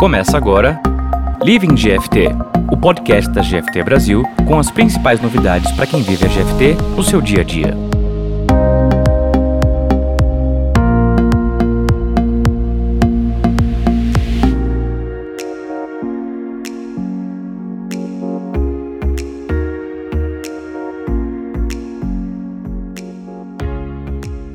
Começa agora Living GFT, o podcast da GFT Brasil com as principais novidades para quem vive a GFT no seu dia a dia.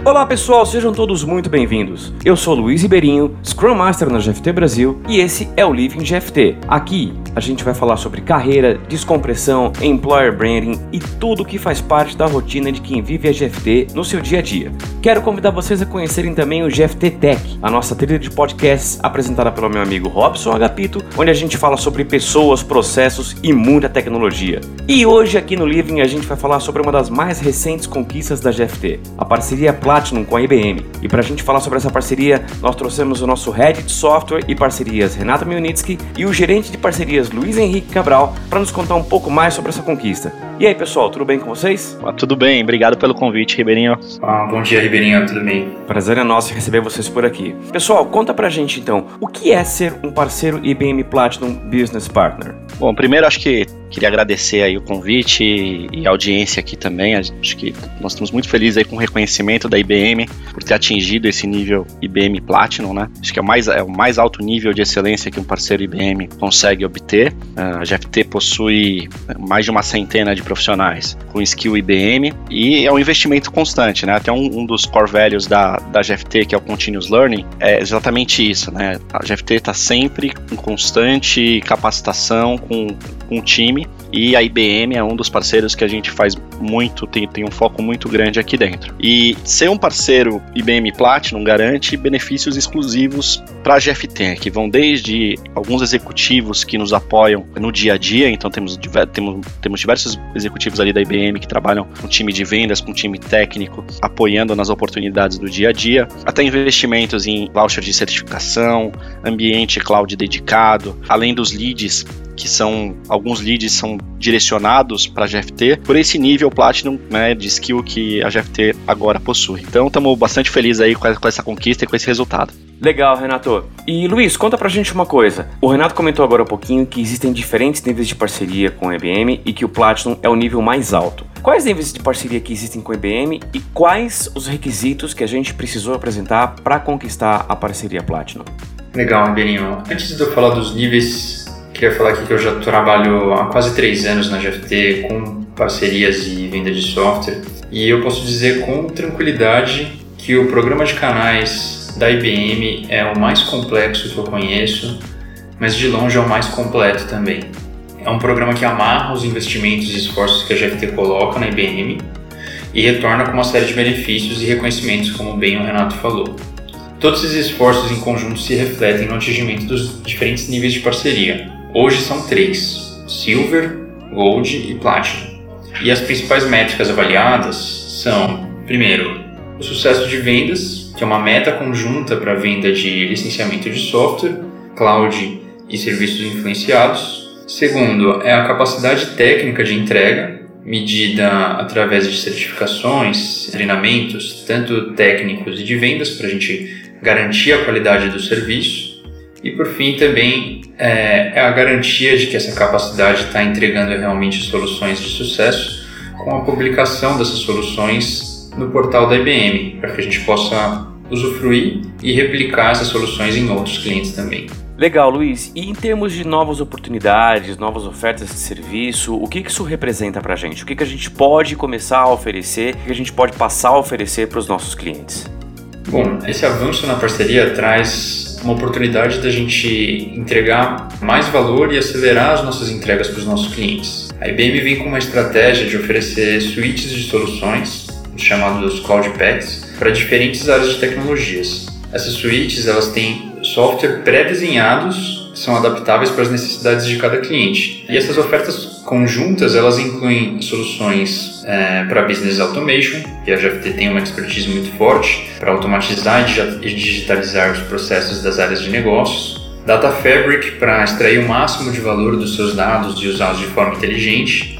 Olá pessoal, sejam todos muito bem-vindos. Eu sou Luiz Ribeirinho, Scrum Master na GFT Brasil e esse é o Living GFT. Aqui a gente vai falar sobre carreira, descompressão, employer branding e tudo que faz parte da rotina de quem vive a GFT no seu dia a dia. Quero convidar vocês a conhecerem também o GFT Tech, a nossa trilha de podcasts apresentada pelo meu amigo Robson Agapito, onde a gente fala sobre pessoas, processos e muita tecnologia. E hoje aqui no Living a gente vai falar sobre uma das mais recentes conquistas da GFT, a parceria Platinum com a IBM. E para a gente falar sobre essa parceria, nós trouxemos o nosso Head de Software e Parcerias Renato Milnitsky e o gerente de parcerias Luiz Henrique Cabral para nos contar um pouco mais sobre essa conquista. E aí, pessoal, tudo bem com vocês? Ah, tudo bem, obrigado pelo convite, Ribeirinho. Ah, bom dia, Ribeirinho, tudo bem? Prazer é nosso receber vocês por aqui. Pessoal, conta pra gente então, o que é ser um parceiro IBM Platinum Business Partner? Bom, primeiro acho que queria agradecer aí o convite e a audiência aqui também. Acho que nós estamos muito felizes aí com o reconhecimento da IBM por ter atingido esse nível IBM Platinum, né? Acho que é o mais, é o mais alto nível de excelência que um parceiro IBM consegue obter. A GFT possui mais de uma centena de profissionais com skill IBM e é um investimento constante, né? Até um, um dos core values da, da GFT, que é o Continuous Learning, é exatamente isso, né? A GFT está sempre em constante capacitação com, com o time. E a IBM é um dos parceiros que a gente faz muito, tem, tem um foco muito grande aqui dentro. E ser um parceiro IBM Platinum garante benefícios exclusivos para a GFT, que vão desde alguns executivos que nos apoiam no dia a dia, então temos, temos, temos diversos executivos ali da IBM que trabalham com time de vendas, com time técnico, apoiando nas oportunidades do dia a dia, até investimentos em voucher de certificação, ambiente cloud dedicado, além dos leads que são alguns leads são direcionados para a GFT por esse nível Platinum né, de skill que a GFT agora possui. Então estamos bastante felizes aí com essa conquista e com esse resultado. Legal, Renato. E Luiz, conta pra gente uma coisa. O Renato comentou agora um pouquinho que existem diferentes níveis de parceria com a IBM e que o Platinum é o nível mais alto. Quais níveis de parceria que existem com a IBM e quais os requisitos que a gente precisou apresentar para conquistar a parceria Platinum? Legal, Ribeirinho. Antes de eu falar dos níveis Queria falar aqui que eu já trabalho há quase três anos na GFT com parcerias e venda de software e eu posso dizer com tranquilidade que o programa de canais da IBM é o mais complexo que eu conheço, mas de longe é o mais completo também. É um programa que amarra os investimentos e esforços que a GFT coloca na IBM e retorna com uma série de benefícios e reconhecimentos, como bem o Renato falou. Todos esses esforços em conjunto se refletem no atingimento dos diferentes níveis de parceria, Hoje são três: Silver, Gold e Platinum. E as principais métricas avaliadas são, primeiro, o sucesso de vendas, que é uma meta conjunta para a venda de licenciamento de software, cloud e serviços influenciados. Segundo, é a capacidade técnica de entrega, medida através de certificações, treinamentos, tanto técnicos e de vendas, para a gente garantir a qualidade do serviço. E por fim, também é, é a garantia de que essa capacidade está entregando realmente soluções de sucesso com a publicação dessas soluções no portal da IBM, para que a gente possa usufruir e replicar essas soluções em outros clientes também. Legal, Luiz. E em termos de novas oportunidades, novas ofertas de serviço, o que isso representa para a gente? O que a gente pode começar a oferecer, o que a gente pode passar a oferecer para os nossos clientes? Bom, esse avanço na parceria traz uma oportunidade da gente entregar mais valor e acelerar as nossas entregas para os nossos clientes. A IBM vem com uma estratégia de oferecer suítes de soluções, chamados Cloud Packs, para diferentes áreas de tecnologias. Essas suítes elas têm software pré-desenhados são adaptáveis para as necessidades de cada cliente. E essas ofertas conjuntas, elas incluem soluções é, para business automation, que a GFT tem uma expertise muito forte para automatizar e digitalizar os processos das áreas de negócios. Data Fabric para extrair o máximo de valor dos seus dados e usá-los de forma inteligente.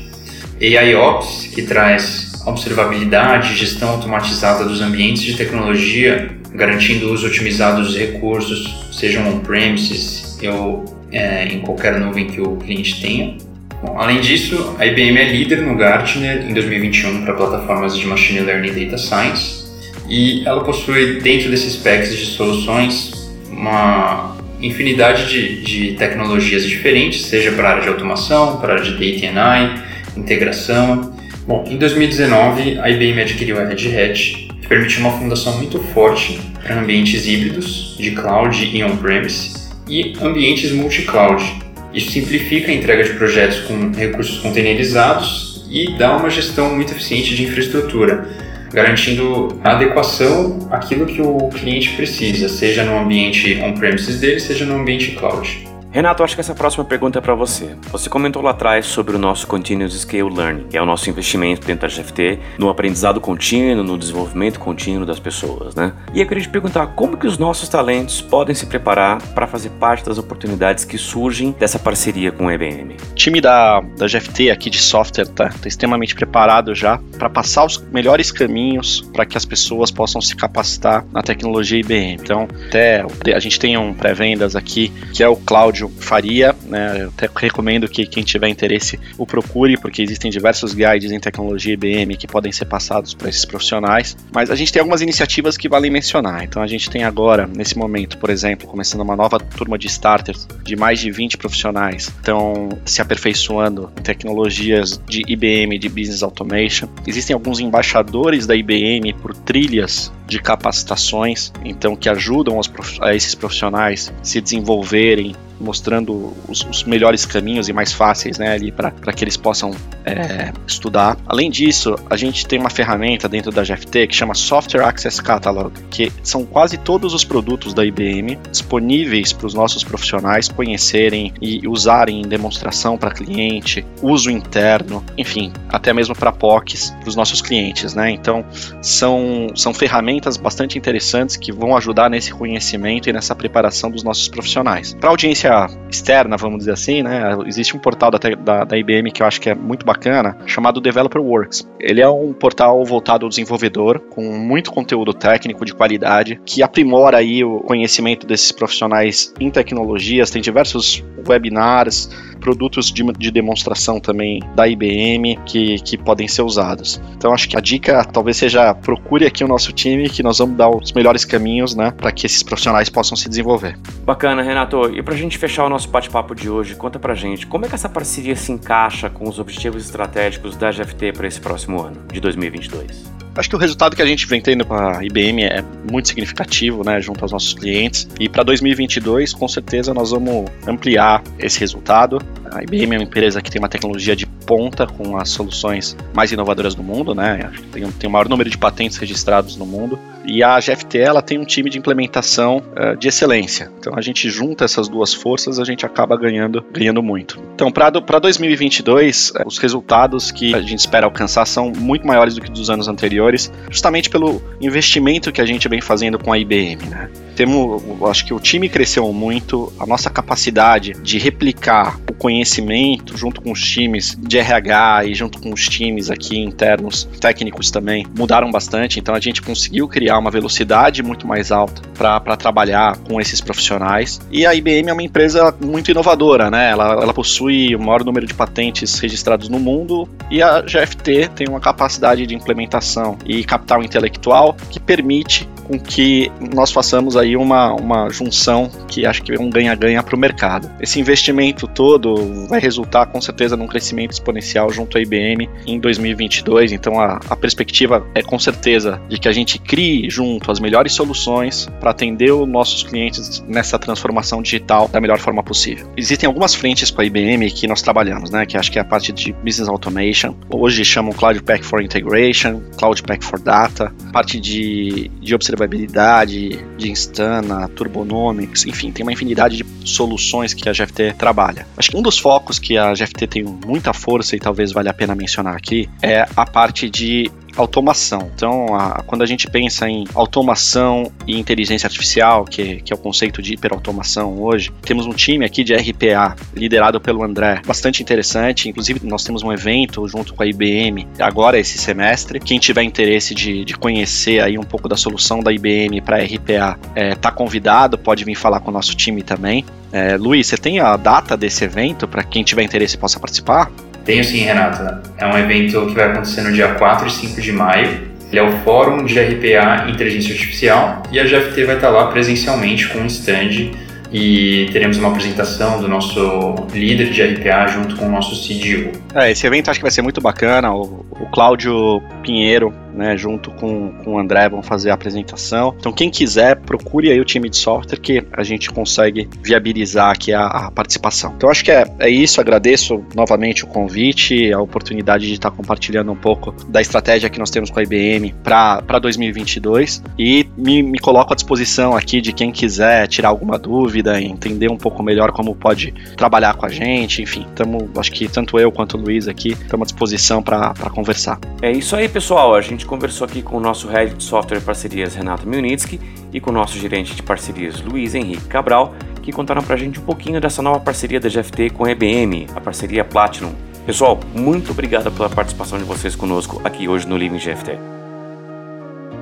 AIOps, que traz observabilidade e gestão automatizada dos ambientes de tecnologia, garantindo o uso otimizado dos recursos, sejam on-premises ou é, em qualquer nuvem que o cliente tenha. Bom, além disso, a IBM é líder no Gartner em 2021 para plataformas de Machine Learning e Data Science e ela possui dentro desses packs de soluções uma infinidade de, de tecnologias diferentes, seja para a área de automação, para a área de Data AI, integração. Bom, em 2019 a IBM adquiriu a Red Hat, que permitiu uma fundação muito forte para ambientes híbridos de cloud e on-premise e ambientes multi-cloud. Isso simplifica a entrega de projetos com recursos containerizados e dá uma gestão muito eficiente de infraestrutura, garantindo a adequação àquilo que o cliente precisa, seja no ambiente on-premises dele, seja no ambiente cloud. Renato, acho que essa próxima pergunta é para você. Você comentou lá atrás sobre o nosso Continuous Scale Learning, que é o nosso investimento dentro da GFT no aprendizado contínuo, no desenvolvimento contínuo das pessoas, né? E eu queria te perguntar como que os nossos talentos podem se preparar para fazer parte das oportunidades que surgem dessa parceria com o IBM. O time da, da GFT aqui de software está tá extremamente preparado já para passar os melhores caminhos para que as pessoas possam se capacitar na tecnologia IBM. Então, até a gente tem um pré-vendas aqui que é o Cláudio faria, né? Eu até recomendo que quem tiver interesse o procure, porque existem diversos guides em tecnologia IBM que podem ser passados para esses profissionais. Mas a gente tem algumas iniciativas que valem mencionar. Então a gente tem agora, nesse momento, por exemplo, começando uma nova turma de starters de mais de 20 profissionais, estão se aperfeiçoando em tecnologias de IBM, de Business Automation. Existem alguns embaixadores da IBM por trilhas de capacitações, então que ajudam prof... a esses profissionais se desenvolverem mostrando os, os, melhores caminhos e mais fáceis né, ali para que eles possam é, estudar. Além disso, a gente tem uma ferramenta dentro da GFT que chama Software Access Catalog, que são quase todos os produtos da IBM disponíveis para os nossos profissionais conhecerem e usarem em demonstração para cliente, uso interno, enfim, até mesmo para POCs para os nossos clientes. Né? Então, são, são ferramentas bastante interessantes que vão ajudar nesse conhecimento e nessa preparação dos nossos profissionais. Para audiência externa, vamos dizer assim, né? Existe um portal da, da, da, IBM que eu acho que é muito bacana, chamado Developer Works. Ele é um portal voltado ao desenvolvedor, com muito conteúdo técnico de qualidade, que aprimora aí o conhecimento desses profissionais em tecnologias, tem diversos webinars, produtos de, de demonstração também da IBM que, que podem ser usados. Então acho que a dica talvez seja procure aqui o nosso time que nós vamos dar os melhores caminhos, né, para que esses profissionais possam se desenvolver. Bacana, Renato. E para a gente fechar o nosso bate-papo de hoje, conta pra gente como é que essa parceria se encaixa com os objetivos estratégicos da GFT para esse próximo ano, de 2022. Acho que o resultado que a gente vem tendo com a IBM é muito significativo, né, junto aos nossos clientes. E para 2022, com certeza, nós vamos ampliar esse resultado. A IBM é uma empresa que tem uma tecnologia de ponta com as soluções mais inovadoras do mundo, né? Tem, tem o maior número de patentes registrados no mundo. E a GFT ela tem um time de implementação uh, de excelência. Então a gente junta essas duas forças, a gente acaba ganhando, ganhando muito. Então para 2022, uh, os resultados que a gente espera alcançar são muito maiores do que dos anos anteriores, justamente pelo investimento que a gente vem fazendo com a IBM. Né? Temos, acho que o time cresceu muito, a nossa capacidade de replicar o conhecimento junto com os times de RH e junto com os times aqui internos, técnicos também, mudaram bastante. Então a gente conseguiu criar uma velocidade muito mais alta para trabalhar com esses profissionais. E a IBM é uma empresa muito inovadora, né? Ela, ela possui o maior número de patentes registrados no mundo e a GFT tem uma capacidade de implementação e capital intelectual que permite com que nós façamos aí uma, uma junção que acho que é um ganha-ganha para o mercado. Esse investimento todo vai resultar com certeza num crescimento exponencial junto à IBM em 2022, então a, a perspectiva é com certeza de que a gente crie junto as melhores soluções para atender os nossos clientes nessa transformação digital da melhor forma possível. Existem algumas frentes com a IBM que nós trabalhamos, né, que acho que é a parte de Business Automation, hoje chamam Cloud Pack for Integration, Cloud Pack for Data, parte de, de observação observabilidade, de Instana, Turbonomics, enfim, tem uma infinidade de soluções que a GFT trabalha. Acho que um dos focos que a GFT tem muita força e talvez valha a pena mencionar aqui é a parte de automação. Então, a, quando a gente pensa em automação e inteligência artificial, que, que é o conceito de hiperautomação hoje, temos um time aqui de RPA liderado pelo André, bastante interessante. Inclusive, nós temos um evento junto com a IBM agora esse semestre. Quem tiver interesse de, de conhecer aí um pouco da solução da IBM para RPA, é, tá convidado, pode vir falar com o nosso time também. É, Luiz, você tem a data desse evento para quem tiver interesse possa participar? Tenho sim, Renata. É um evento que vai acontecer no dia 4 e 5 de maio. Ele é o Fórum de RPA Inteligência Artificial e a GFT vai estar lá presencialmente com um stand e teremos uma apresentação do nosso líder de RPA junto com o nosso CDO. É, esse evento acho que vai ser muito bacana. O, o Cláudio Pinheiro né, junto com, com o André, vão fazer a apresentação. Então, quem quiser, procure aí o time de software que a gente consegue viabilizar aqui a, a participação. Então, acho que é, é isso. Agradeço novamente o convite, a oportunidade de estar compartilhando um pouco da estratégia que nós temos com a IBM para 2022 e me, me coloco à disposição aqui de quem quiser tirar alguma dúvida, entender um pouco melhor como pode trabalhar com a gente. Enfim, tamo, acho que tanto eu quanto o Luiz aqui estamos à disposição para conversar. É isso aí, pessoal. A gente gente conversou aqui com o nosso Head de Software Parcerias, Renato Milnitsky, e com o nosso gerente de parcerias, Luiz Henrique Cabral, que contaram pra gente um pouquinho dessa nova parceria da GFT com a EBM, a parceria Platinum. Pessoal, muito obrigado pela participação de vocês conosco aqui hoje no Living GFT.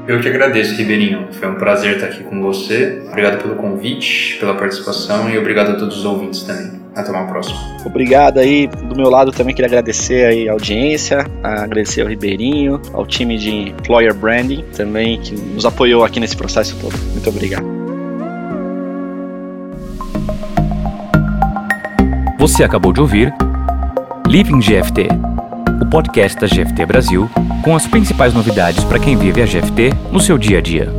Eu que agradeço, Ribeirinho. Foi um prazer estar aqui com você. Obrigado pelo convite, pela participação e obrigado a todos os ouvintes também. Até uma próxima. Obrigado aí. Do meu lado também queria agradecer aí a audiência, agradecer ao Ribeirinho, ao time de Employer Branding também que nos apoiou aqui nesse processo todo. Muito obrigado. Você acabou de ouvir Living GFT, o podcast da GFT Brasil, com as principais novidades para quem vive a GFT no seu dia a dia.